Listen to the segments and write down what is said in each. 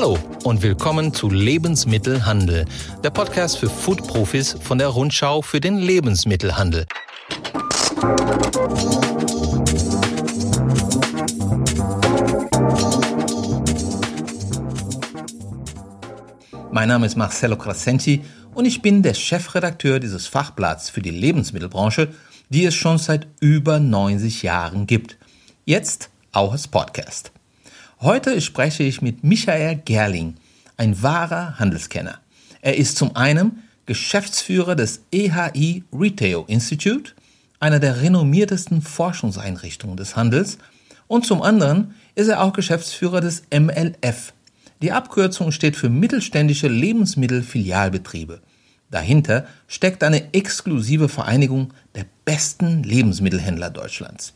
Hallo und willkommen zu Lebensmittelhandel, der Podcast für Food-Profis von der Rundschau für den Lebensmittelhandel. Mein Name ist Marcelo Crescenti und ich bin der Chefredakteur dieses Fachblatts für die Lebensmittelbranche, die es schon seit über 90 Jahren gibt. Jetzt auch als Podcast. Heute spreche ich mit Michael Gerling, ein wahrer Handelskenner. Er ist zum einen Geschäftsführer des EHI Retail Institute, einer der renommiertesten Forschungseinrichtungen des Handels, und zum anderen ist er auch Geschäftsführer des MLF. Die Abkürzung steht für mittelständische Lebensmittelfilialbetriebe. Dahinter steckt eine exklusive Vereinigung der besten Lebensmittelhändler Deutschlands.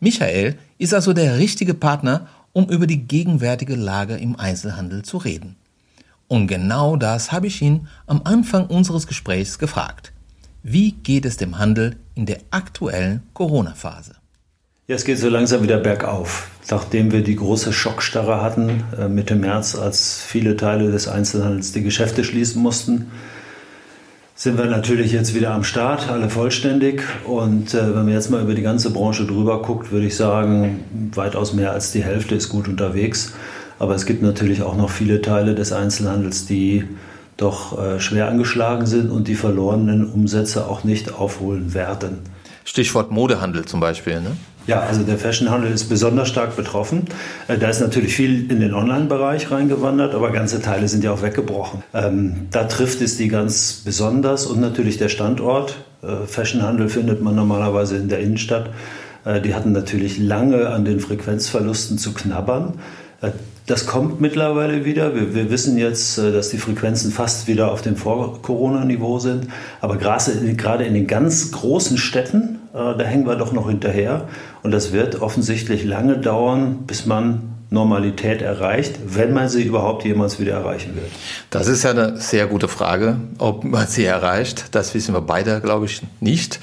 Michael ist also der richtige Partner, um über die gegenwärtige Lage im Einzelhandel zu reden. Und genau das habe ich ihn am Anfang unseres Gesprächs gefragt. Wie geht es dem Handel in der aktuellen Corona-Phase? Ja, es geht so langsam wieder bergauf. Nachdem wir die große Schockstarre hatten äh, Mitte März, als viele Teile des Einzelhandels die Geschäfte schließen mussten, sind wir natürlich jetzt wieder am Start, alle vollständig. Und äh, wenn man jetzt mal über die ganze Branche drüber guckt, würde ich sagen, weitaus mehr als die Hälfte ist gut unterwegs. Aber es gibt natürlich auch noch viele Teile des Einzelhandels, die doch äh, schwer angeschlagen sind und die verlorenen Umsätze auch nicht aufholen werden. Stichwort Modehandel zum Beispiel, ne? Ja, also der Fashionhandel ist besonders stark betroffen. Äh, da ist natürlich viel in den Online-Bereich reingewandert, aber ganze Teile sind ja auch weggebrochen. Ähm, da trifft es die ganz besonders und natürlich der Standort. Äh, Fashionhandel findet man normalerweise in der Innenstadt. Äh, die hatten natürlich lange an den Frequenzverlusten zu knabbern. Äh, das kommt mittlerweile wieder. Wir, wir, wissen jetzt, äh, dass die Frequenzen fast wieder auf dem Vor-Corona-Niveau sind. Aber gerade in den ganz großen Städten, äh, da hängen wir doch noch hinterher. Und das wird offensichtlich lange dauern, bis man Normalität erreicht, wenn man sie überhaupt jemals wieder erreichen wird? Das ist ja eine sehr gute Frage, ob man sie erreicht. Das wissen wir beide, glaube ich, nicht.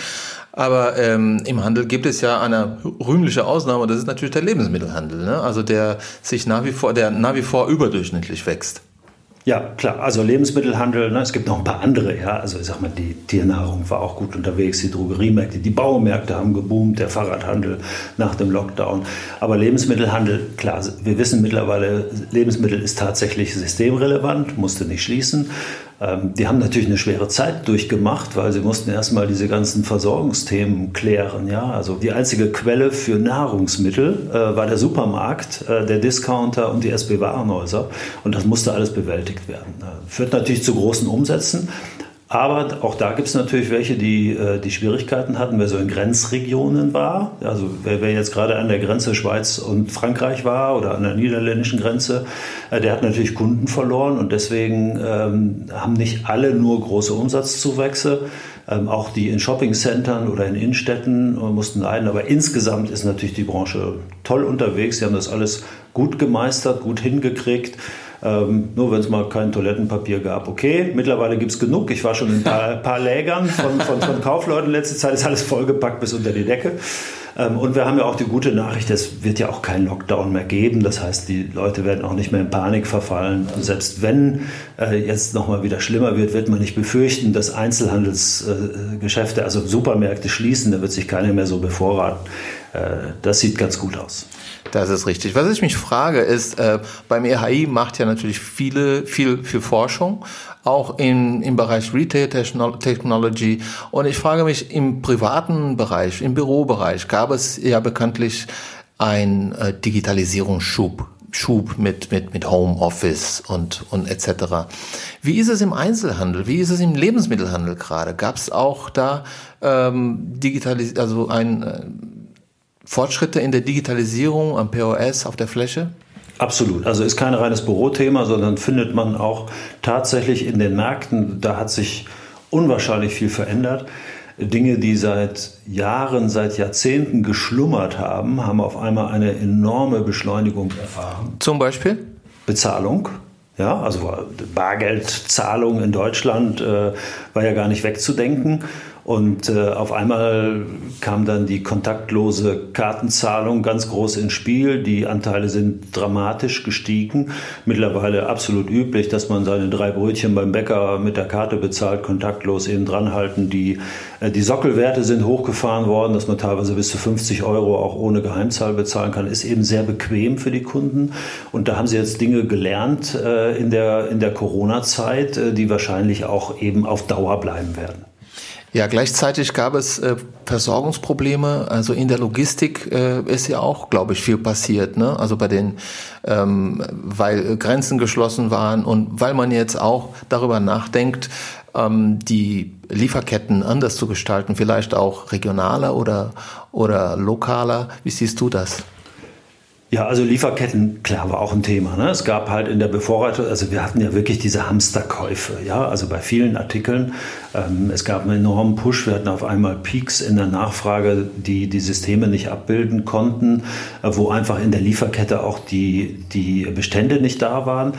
Aber ähm, im Handel gibt es ja eine rühmliche Ausnahme, das ist natürlich der Lebensmittelhandel, ne? also der sich nach wie vor, der nach wie vor überdurchschnittlich wächst. Ja, klar. Also Lebensmittelhandel, ne, es gibt noch ein paar andere, ja. Also ich sag mal, die Tiernahrung war auch gut unterwegs, die Drogeriemärkte, die Baumärkte haben geboomt, der Fahrradhandel nach dem Lockdown. Aber Lebensmittelhandel, klar, wir wissen mittlerweile, Lebensmittel ist tatsächlich systemrelevant, musste nicht schließen. Ähm, die haben natürlich eine schwere Zeit durchgemacht, weil sie mussten erstmal diese ganzen Versorgungsthemen klären. Ja? Also die einzige Quelle für Nahrungsmittel äh, war der Supermarkt, äh, der Discounter und die SB Warenhäuser. Und das musste alles bewältigt werden. Äh, führt natürlich zu großen Umsätzen. Aber auch da gibt es natürlich welche, die äh, die Schwierigkeiten hatten, wer so in Grenzregionen war. Also wer, wer jetzt gerade an der Grenze Schweiz und Frankreich war oder an der niederländischen Grenze, äh, der hat natürlich Kunden verloren und deswegen ähm, haben nicht alle nur große Umsatzzuwächse. Ähm, auch die in Shoppingcentern oder in Innenstädten äh, mussten leiden. Aber insgesamt ist natürlich die Branche toll unterwegs. Sie haben das alles gut gemeistert, gut hingekriegt. Ähm, nur wenn es mal kein Toilettenpapier gab. Okay, mittlerweile gibt es genug. Ich war schon in ein paar, paar Lägern von, von, von Kaufleuten. Letzte Zeit ist alles vollgepackt bis unter die Decke. Ähm, und wir haben ja auch die gute Nachricht, es wird ja auch keinen Lockdown mehr geben. Das heißt, die Leute werden auch nicht mehr in Panik verfallen. Und selbst wenn äh, jetzt nochmal wieder schlimmer wird, wird man nicht befürchten, dass Einzelhandelsgeschäfte, also Supermärkte schließen. Da wird sich keiner mehr so bevorraten. Äh, das sieht ganz gut aus. Das ist richtig. Was ich mich frage, ist, äh, beim EHI macht ja natürlich viele, viel, viel Forschung, auch im, im Bereich Retail Technology. Und ich frage mich, im privaten Bereich, im Bürobereich gab es ja bekanntlich ein äh, Digitalisierungsschub. Schub mit, mit, mit Homeoffice und, und etc. Wie ist es im Einzelhandel? Wie ist es im Lebensmittelhandel gerade? Gab es auch da ähm, Digitalis also ein äh, Fortschritte in der Digitalisierung am POS auf der Fläche? Absolut. Also ist kein reines Bürothema, sondern findet man auch tatsächlich in den Märkten. Da hat sich unwahrscheinlich viel verändert. Dinge, die seit Jahren, seit Jahrzehnten geschlummert haben, haben auf einmal eine enorme Beschleunigung erfahren. Zum Beispiel? Bezahlung. Ja, also Bargeldzahlung in Deutschland äh, war ja gar nicht wegzudenken. Und äh, auf einmal kam dann die kontaktlose Kartenzahlung ganz groß ins Spiel. Die Anteile sind dramatisch gestiegen. Mittlerweile absolut üblich, dass man seine drei Brötchen beim Bäcker mit der Karte bezahlt, kontaktlos eben dranhalten. Die, äh, die Sockelwerte sind hochgefahren worden, dass man teilweise bis zu 50 Euro auch ohne Geheimzahl bezahlen kann. Ist eben sehr bequem für die Kunden. Und da haben sie jetzt Dinge gelernt äh, in der, in der Corona-Zeit, äh, die wahrscheinlich auch eben auf Dauer bleiben werden. Ja, gleichzeitig gab es äh, Versorgungsprobleme. Also in der Logistik äh, ist ja auch, glaube ich, viel passiert. Ne? Also bei den, ähm, weil Grenzen geschlossen waren und weil man jetzt auch darüber nachdenkt, ähm, die Lieferketten anders zu gestalten, vielleicht auch regionaler oder, oder lokaler. Wie siehst du das? Ja, also Lieferketten, klar, war auch ein Thema. Ne? Es gab halt in der Bevorratung, also wir hatten ja wirklich diese Hamsterkäufe, ja, also bei vielen Artikeln. Ähm, es gab einen enormen Push, wir hatten auf einmal Peaks in der Nachfrage, die die Systeme nicht abbilden konnten, äh, wo einfach in der Lieferkette auch die, die Bestände nicht da waren.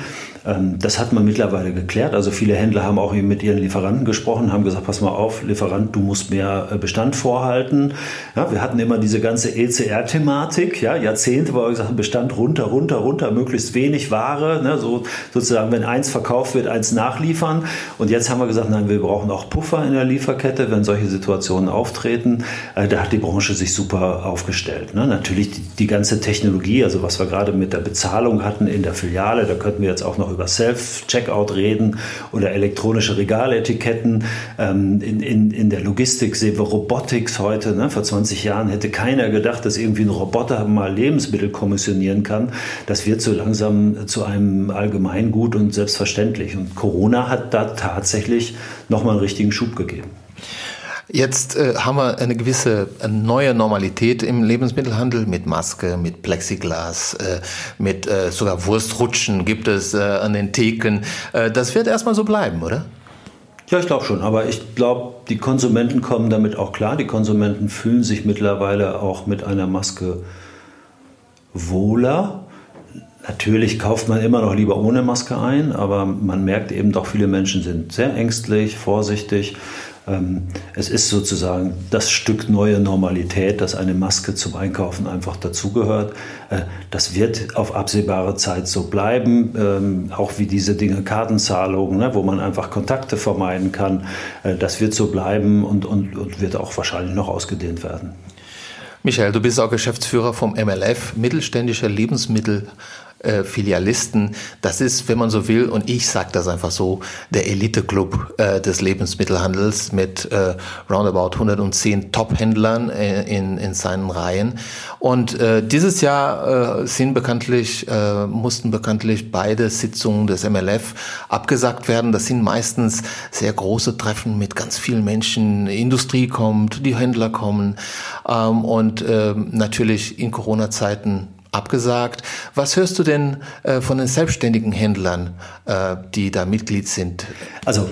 Ähm, das hat man mittlerweile geklärt. Also viele Händler haben auch mit ihren Lieferanten gesprochen, haben gesagt, pass mal auf, Lieferant, du musst mehr äh, Bestand vorhalten. Ja, wir hatten immer diese ganze ECR-Thematik, ja, Jahrzehnte, wo wir gesagt Bestand runter, runter, runter, möglichst wenig Ware, ne, so sozusagen, wenn eins verkauft wird, eins nachliefern. Und jetzt haben wir gesagt, nein, wir brauchen auch Puffer in der Lieferkette, wenn solche Situationen auftreten. Äh, da hat die Branche sich super aufgestellt. Ne? Natürlich die, die ganze Technologie, also was wir gerade mit der Bezahlung hatten in der Filiale, da könnten wir jetzt auch noch über Self-Checkout reden oder elektronische Regaletiketten. Ähm, in, in, in der Logistik sehen wir Robotics heute. Ne? Vor 20 Jahren hätte keiner gedacht, dass irgendwie ein Roboter mal Lebensmittel kommissionieren kann. Das wird so langsam zu einem Allgemeingut und selbstverständlich. Und Corona hat da tatsächlich nochmal einen richtigen Schub gegeben. Jetzt äh, haben wir eine gewisse neue Normalität im Lebensmittelhandel mit Maske, mit Plexiglas, äh, mit äh, sogar Wurstrutschen gibt es äh, an den Theken. Äh, das wird erstmal so bleiben, oder? Ja, ich glaube schon. Aber ich glaube, die Konsumenten kommen damit auch klar. Die Konsumenten fühlen sich mittlerweile auch mit einer Maske wohler. Natürlich kauft man immer noch lieber ohne Maske ein, aber man merkt eben doch, viele Menschen sind sehr ängstlich, vorsichtig. Ähm, es ist sozusagen das Stück neue Normalität, dass eine Maske zum Einkaufen einfach dazugehört. Äh, das wird auf absehbare Zeit so bleiben, ähm, auch wie diese Dinge Kartenzahlungen, ne, wo man einfach Kontakte vermeiden kann. Äh, das wird so bleiben und, und, und wird auch wahrscheinlich noch ausgedehnt werden. Michael, du bist auch Geschäftsführer vom MLF, mittelständischer Lebensmittel äh, Filialisten. Das ist, wenn man so will, und ich sage das einfach so, der Elite-Club äh, des Lebensmittelhandels mit äh, roundabout 110 Top-Händlern äh, in, in seinen Reihen. Und äh, dieses Jahr sind bekanntlich, mussten bekanntlich beide Sitzungen des MLF abgesagt werden. Das sind meistens sehr große Treffen mit ganz vielen Menschen. Die Industrie kommt, die Händler kommen ähm, und äh, natürlich in Corona-Zeiten abgesagt. Was hörst du denn äh, von den selbstständigen Händlern, äh, die da Mitglied sind? Also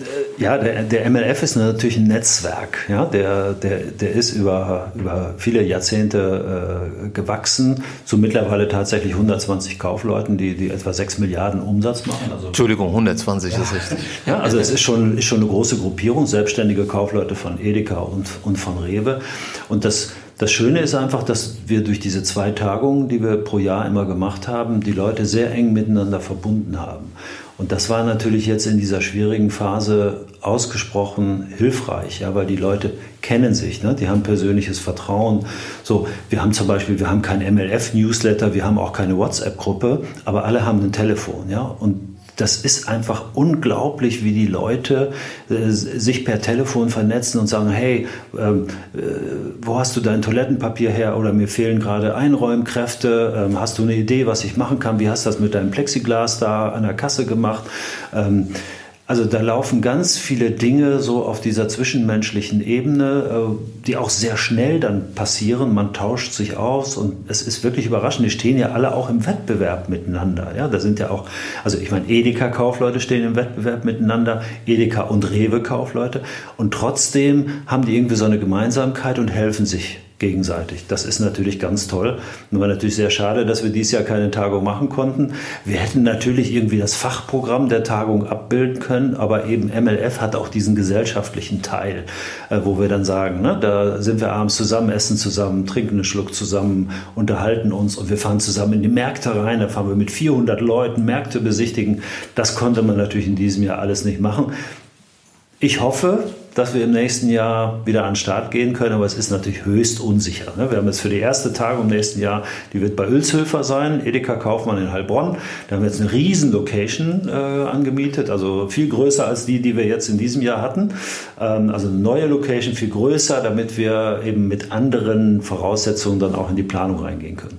äh, ja, der, der, MLF ist natürlich ein Netzwerk. Ja? Der, der, der ist über, über viele Jahrzehnte äh, gewachsen zu mittlerweile tatsächlich 120 Kaufleuten, die, die etwa 6 Milliarden Umsatz machen. Also, Entschuldigung, 120 ja. ist richtig. Ja, also es ist schon, ist schon eine große Gruppierung, selbstständige Kaufleute von Edeka und, und von Rewe. Und das das Schöne ist einfach, dass wir durch diese zwei Tagungen, die wir pro Jahr immer gemacht haben, die Leute sehr eng miteinander verbunden haben. Und das war natürlich jetzt in dieser schwierigen Phase ausgesprochen hilfreich, ja, weil die Leute kennen sich, ne? die haben persönliches Vertrauen. So, wir haben zum Beispiel, wir haben kein MLF-Newsletter, wir haben auch keine WhatsApp-Gruppe, aber alle haben ein Telefon, ja, und das ist einfach unglaublich, wie die Leute äh, sich per Telefon vernetzen und sagen, hey, ähm, äh, wo hast du dein Toilettenpapier her? Oder mir fehlen gerade Einräumkräfte, ähm, hast du eine Idee, was ich machen kann, wie hast du das mit deinem Plexiglas da an der Kasse gemacht? Ähm, also da laufen ganz viele Dinge so auf dieser zwischenmenschlichen Ebene, äh, die auch sehr schnell dann passieren. Man tauscht sich aus und es ist wirklich überraschend. Die stehen ja alle auch im Wettbewerb miteinander. Ja, da sind ja auch, also ich meine, Edeka-Kaufleute stehen im Wettbewerb miteinander, Edeka und Rewe-Kaufleute und trotzdem haben die irgendwie so eine Gemeinsamkeit und helfen sich gegenseitig. Das ist natürlich ganz toll. Und war natürlich sehr schade, dass wir dieses Jahr keine Tagung machen konnten. Wir hätten natürlich irgendwie das Fachprogramm der Tagung abbilden können, aber eben MLF hat auch diesen gesellschaftlichen Teil, äh, wo wir dann sagen, ne, da sind wir abends zusammen, essen zusammen, trinken einen Schluck zusammen, unterhalten uns und wir fahren zusammen in die Märkte rein. Da fahren wir mit 400 Leuten Märkte besichtigen. Das konnte man natürlich in diesem Jahr alles nicht machen. Ich hoffe, dass wir im nächsten Jahr wieder an den Start gehen können, aber es ist natürlich höchst unsicher. Ne? Wir haben jetzt für die erste Tagung im nächsten Jahr, die wird bei Ölshöfer sein, Edeka Kaufmann in Heilbronn. Da haben wir jetzt eine riesen Location äh, angemietet, also viel größer als die, die wir jetzt in diesem Jahr hatten. Ähm, also eine neue Location, viel größer, damit wir eben mit anderen Voraussetzungen dann auch in die Planung reingehen können.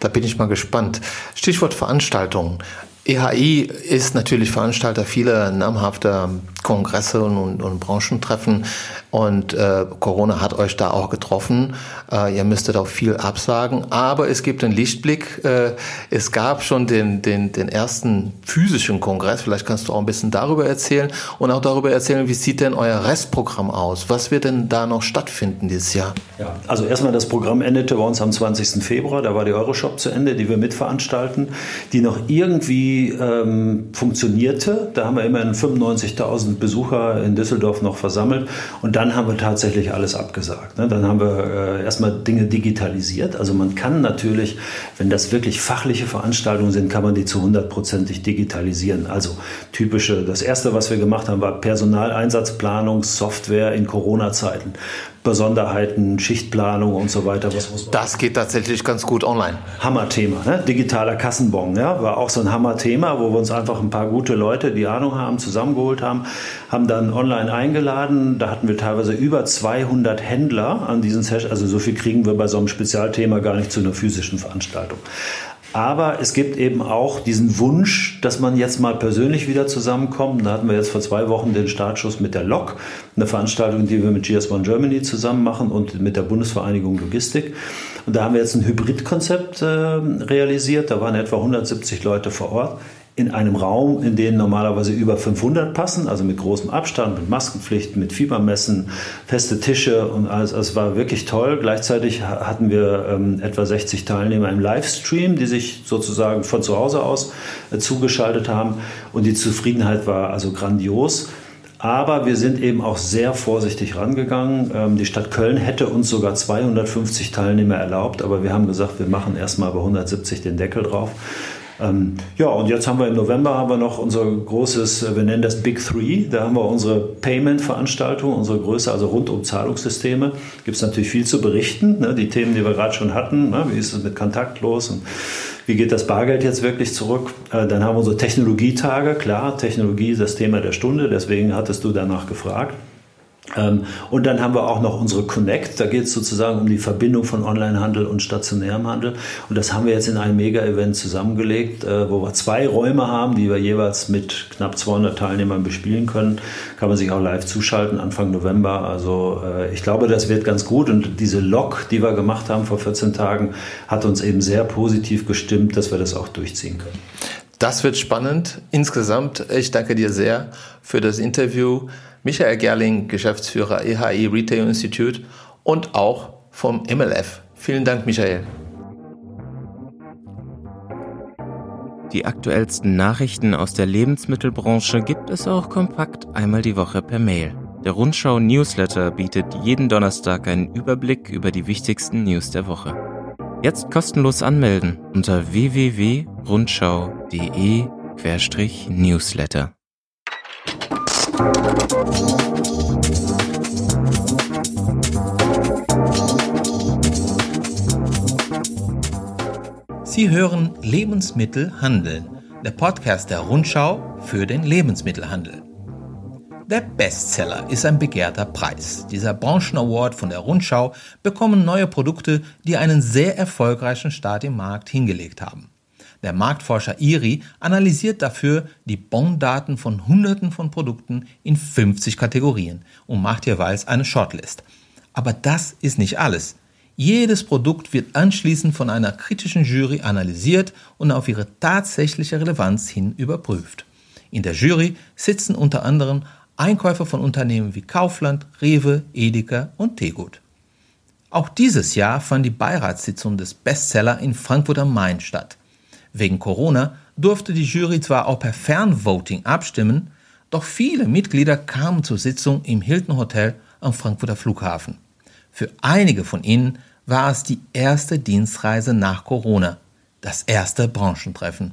Da bin ich mal gespannt. Stichwort Veranstaltungen. EHI ist natürlich Veranstalter vieler namhafter Kongresse und, und Branchentreffen und äh, Corona hat euch da auch getroffen. Äh, ihr müsstet auch viel absagen, aber es gibt einen Lichtblick. Äh, es gab schon den, den, den ersten physischen Kongress. Vielleicht kannst du auch ein bisschen darüber erzählen und auch darüber erzählen, wie sieht denn euer Restprogramm aus? Was wird denn da noch stattfinden dieses Jahr? Ja, also erstmal das Programm endete bei uns am 20. Februar. Da war die Euroshop zu Ende, die wir mitveranstalten, die noch irgendwie ähm, funktionierte. Da haben wir immerhin 95.000 Besucher in Düsseldorf noch versammelt. Und dann haben wir tatsächlich alles abgesagt. Ne? Dann haben wir äh, erstmal Dinge digitalisiert. Also man kann natürlich, wenn das wirklich fachliche Veranstaltungen sind, kann man die zu hundertprozentig digitalisieren. Also typische, das erste, was wir gemacht haben, war Personaleinsatzplanungssoftware in Corona-Zeiten. Besonderheiten, Schichtplanung und so weiter. das geht tatsächlich ganz gut online. Hammerthema, ne? digitaler Kassenbon, ja? war auch so ein Hammerthema, wo wir uns einfach ein paar gute Leute, die Ahnung haben, zusammengeholt haben, haben dann online eingeladen. Da hatten wir teilweise über 200 Händler an diesen Sessions. Also so viel kriegen wir bei so einem Spezialthema gar nicht zu einer physischen Veranstaltung. Aber es gibt eben auch diesen Wunsch, dass man jetzt mal persönlich wieder zusammenkommt. Da hatten wir jetzt vor zwei Wochen den Startschuss mit der LOC, eine Veranstaltung, die wir mit GS1 Germany zusammen machen und mit der Bundesvereinigung Logistik. Und da haben wir jetzt ein Hybridkonzept äh, realisiert. Da waren etwa 170 Leute vor Ort in einem Raum, in den normalerweise über 500 passen, also mit großem Abstand, mit Maskenpflichten, mit Fiebermessen, feste Tische und alles. Also es war wirklich toll. Gleichzeitig hatten wir ähm, etwa 60 Teilnehmer im Livestream, die sich sozusagen von zu Hause aus äh, zugeschaltet haben und die Zufriedenheit war also grandios. Aber wir sind eben auch sehr vorsichtig rangegangen. Ähm, die Stadt Köln hätte uns sogar 250 Teilnehmer erlaubt, aber wir haben gesagt, wir machen erstmal bei 170 den Deckel drauf. Ähm, ja, und jetzt haben wir im November haben wir noch unser großes, äh, wir nennen das Big Three. Da haben wir unsere Payment-Veranstaltung, unsere Größe, also rund um Zahlungssysteme. Gibt es natürlich viel zu berichten. Ne? Die Themen, die wir gerade schon hatten. Ne? Wie ist es mit kontaktlos und wie geht das Bargeld jetzt wirklich zurück? Äh, dann haben wir unsere Technologietage. Klar, Technologie ist das Thema der Stunde. Deswegen hattest du danach gefragt. Ähm, und dann haben wir auch noch unsere Connect, da geht es sozusagen um die Verbindung von Onlinehandel und stationärem Handel. Und das haben wir jetzt in einem Mega-Event zusammengelegt, äh, wo wir zwei Räume haben, die wir jeweils mit knapp 200 Teilnehmern bespielen können. Kann man sich auch live zuschalten Anfang November. Also äh, ich glaube, das wird ganz gut. Und diese Log, die wir gemacht haben vor 14 Tagen, hat uns eben sehr positiv gestimmt, dass wir das auch durchziehen können. Das wird spannend insgesamt. Ich danke dir sehr für das Interview. Michael Gerling, Geschäftsführer EHI Retail Institute und auch vom MLF. Vielen Dank, Michael. Die aktuellsten Nachrichten aus der Lebensmittelbranche gibt es auch kompakt einmal die Woche per Mail. Der Rundschau Newsletter bietet jeden Donnerstag einen Überblick über die wichtigsten News der Woche. Jetzt kostenlos anmelden unter www.rundschau.de-newsletter. Sie hören Lebensmittel handeln, der Podcast der Rundschau für den Lebensmittelhandel. Der Bestseller ist ein begehrter Preis. Dieser Branchen-Award von der Rundschau bekommen neue Produkte, die einen sehr erfolgreichen Start im Markt hingelegt haben. Der Marktforscher IRI analysiert dafür die Bon-Daten von Hunderten von Produkten in 50 Kategorien und macht jeweils eine Shortlist. Aber das ist nicht alles. Jedes Produkt wird anschließend von einer kritischen Jury analysiert und auf ihre tatsächliche Relevanz hin überprüft. In der Jury sitzen unter anderem Einkäufer von Unternehmen wie Kaufland, Rewe, Edeka und Tegut. Auch dieses Jahr fand die Beiratssitzung des Bestseller in Frankfurt am Main statt. Wegen Corona durfte die Jury zwar auch per Fernvoting abstimmen, doch viele Mitglieder kamen zur Sitzung im Hilton Hotel am Frankfurter Flughafen. Für einige von ihnen war es die erste Dienstreise nach Corona, das erste Branchentreffen.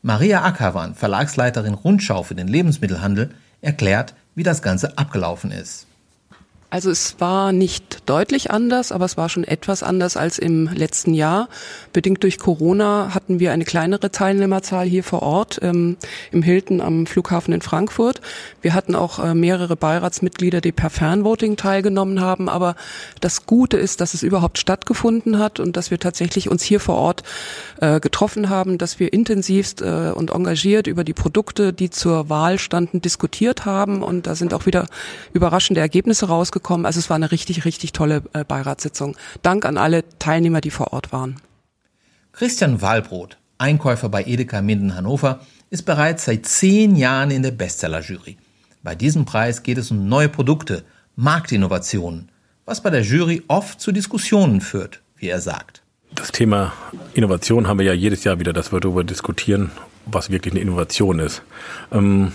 Maria Ackerwan, Verlagsleiterin Rundschau für den Lebensmittelhandel, erklärt, wie das Ganze abgelaufen ist. Also es war nicht deutlich anders, aber es war schon etwas anders als im letzten Jahr. Bedingt durch Corona hatten wir eine kleinere Teilnehmerzahl hier vor Ort ähm, im Hilton am Flughafen in Frankfurt. Wir hatten auch äh, mehrere Beiratsmitglieder, die per Fernvoting teilgenommen haben. Aber das Gute ist, dass es überhaupt stattgefunden hat und dass wir tatsächlich uns hier vor Ort äh, getroffen haben, dass wir intensivst äh, und engagiert über die Produkte, die zur Wahl standen, diskutiert haben. Und da sind auch wieder überraschende Ergebnisse rausgekommen gekommen. Also es war eine richtig, richtig tolle äh, Beiratssitzung. Dank an alle Teilnehmer, die vor Ort waren. Christian Wahlbrot, Einkäufer bei Edeka Minden Hannover, ist bereits seit zehn Jahren in der Bestseller-Jury. Bei diesem Preis geht es um neue Produkte, Marktinnovationen, was bei der Jury oft zu Diskussionen führt, wie er sagt. Das Thema Innovation haben wir ja jedes Jahr wieder, dass wir darüber diskutieren, was wirklich eine Innovation ist. Ähm,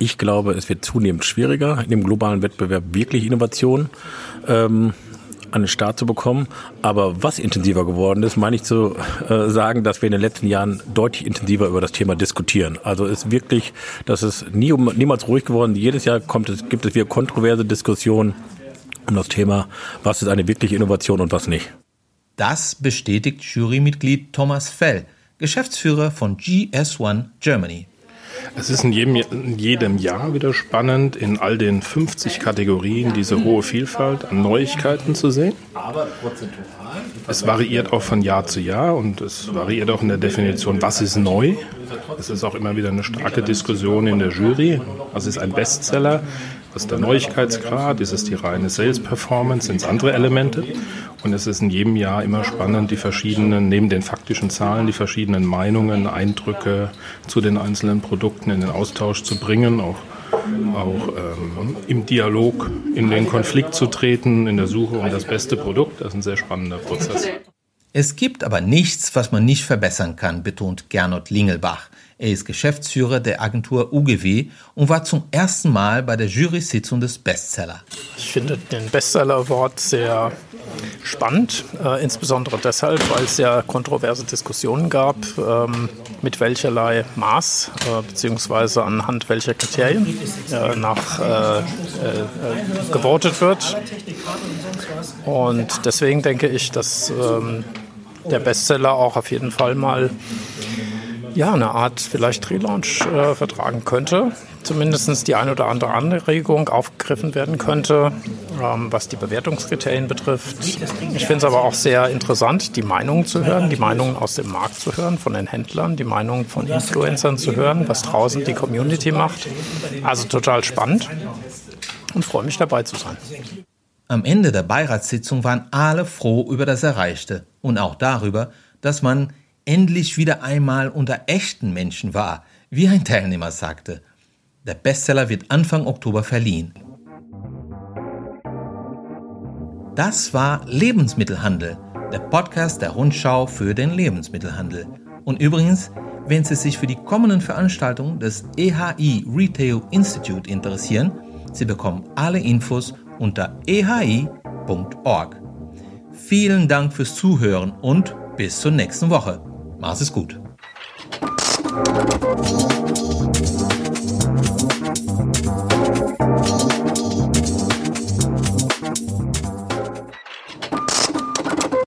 ich glaube, es wird zunehmend schwieriger, in dem globalen Wettbewerb wirklich Innovationen ähm, an den Start zu bekommen. Aber was intensiver geworden ist, meine ich zu äh, sagen, dass wir in den letzten Jahren deutlich intensiver über das Thema diskutieren. Also ist wirklich, das ist nie, niemals ruhig geworden. Jedes Jahr kommt es, gibt es wieder kontroverse Diskussionen um das Thema, was ist eine wirkliche Innovation und was nicht. Das bestätigt Jurymitglied Thomas Fell, Geschäftsführer von GS1 Germany. Es ist in jedem, in jedem Jahr wieder spannend, in all den 50 Kategorien diese hohe Vielfalt an Neuigkeiten zu sehen. Es variiert auch von Jahr zu Jahr und es variiert auch in der Definition, was ist neu. Es ist auch immer wieder eine starke Diskussion in der Jury. Was ist ein Bestseller? Was ist der Neuigkeitsgrad? Ist es die reine Sales Performance? Sind es andere Elemente? Und es ist in jedem Jahr immer spannend, die verschiedenen, neben den faktischen Zahlen, die verschiedenen Meinungen, Eindrücke zu den einzelnen Produkten in den Austausch zu bringen, auch, auch ähm, im Dialog in den Konflikt zu treten, in der Suche um das beste Produkt. Das ist ein sehr spannender Prozess. Es gibt aber nichts, was man nicht verbessern kann, betont Gernot Lingelbach. Er ist Geschäftsführer der Agentur UGW und war zum ersten Mal bei der Jury-Sitzung des Bestseller. Ich finde den Bestseller Award sehr spannend, äh, insbesondere deshalb, weil es ja kontroverse Diskussionen gab, ähm, mit welcherlei Maß äh, bzw. anhand welcher Kriterien äh, nach äh, äh, gewotet wird. Und deswegen denke ich, dass ähm, der Bestseller auch auf jeden Fall mal ja, eine Art vielleicht Relaunch äh, vertragen könnte. Zumindest die eine oder andere Anregung aufgegriffen werden könnte, ähm, was die Bewertungskriterien betrifft. Ich finde es aber auch sehr interessant, die Meinungen zu hören, die Meinungen aus dem Markt zu hören, von den Händlern, die Meinungen von Influencern zu hören, was draußen die Community macht. Also total spannend und freue mich dabei zu sein. Am Ende der Beiratssitzung waren alle froh über das Erreichte und auch darüber, dass man endlich wieder einmal unter echten Menschen war, wie ein Teilnehmer sagte. Der Bestseller wird Anfang Oktober verliehen. Das war Lebensmittelhandel, der Podcast der Rundschau für den Lebensmittelhandel. Und übrigens, wenn Sie sich für die kommenden Veranstaltungen des EHI Retail Institute interessieren, Sie bekommen alle Infos unter ehi.org. Vielen Dank fürs Zuhören und bis zur nächsten Woche. Mach's es gut.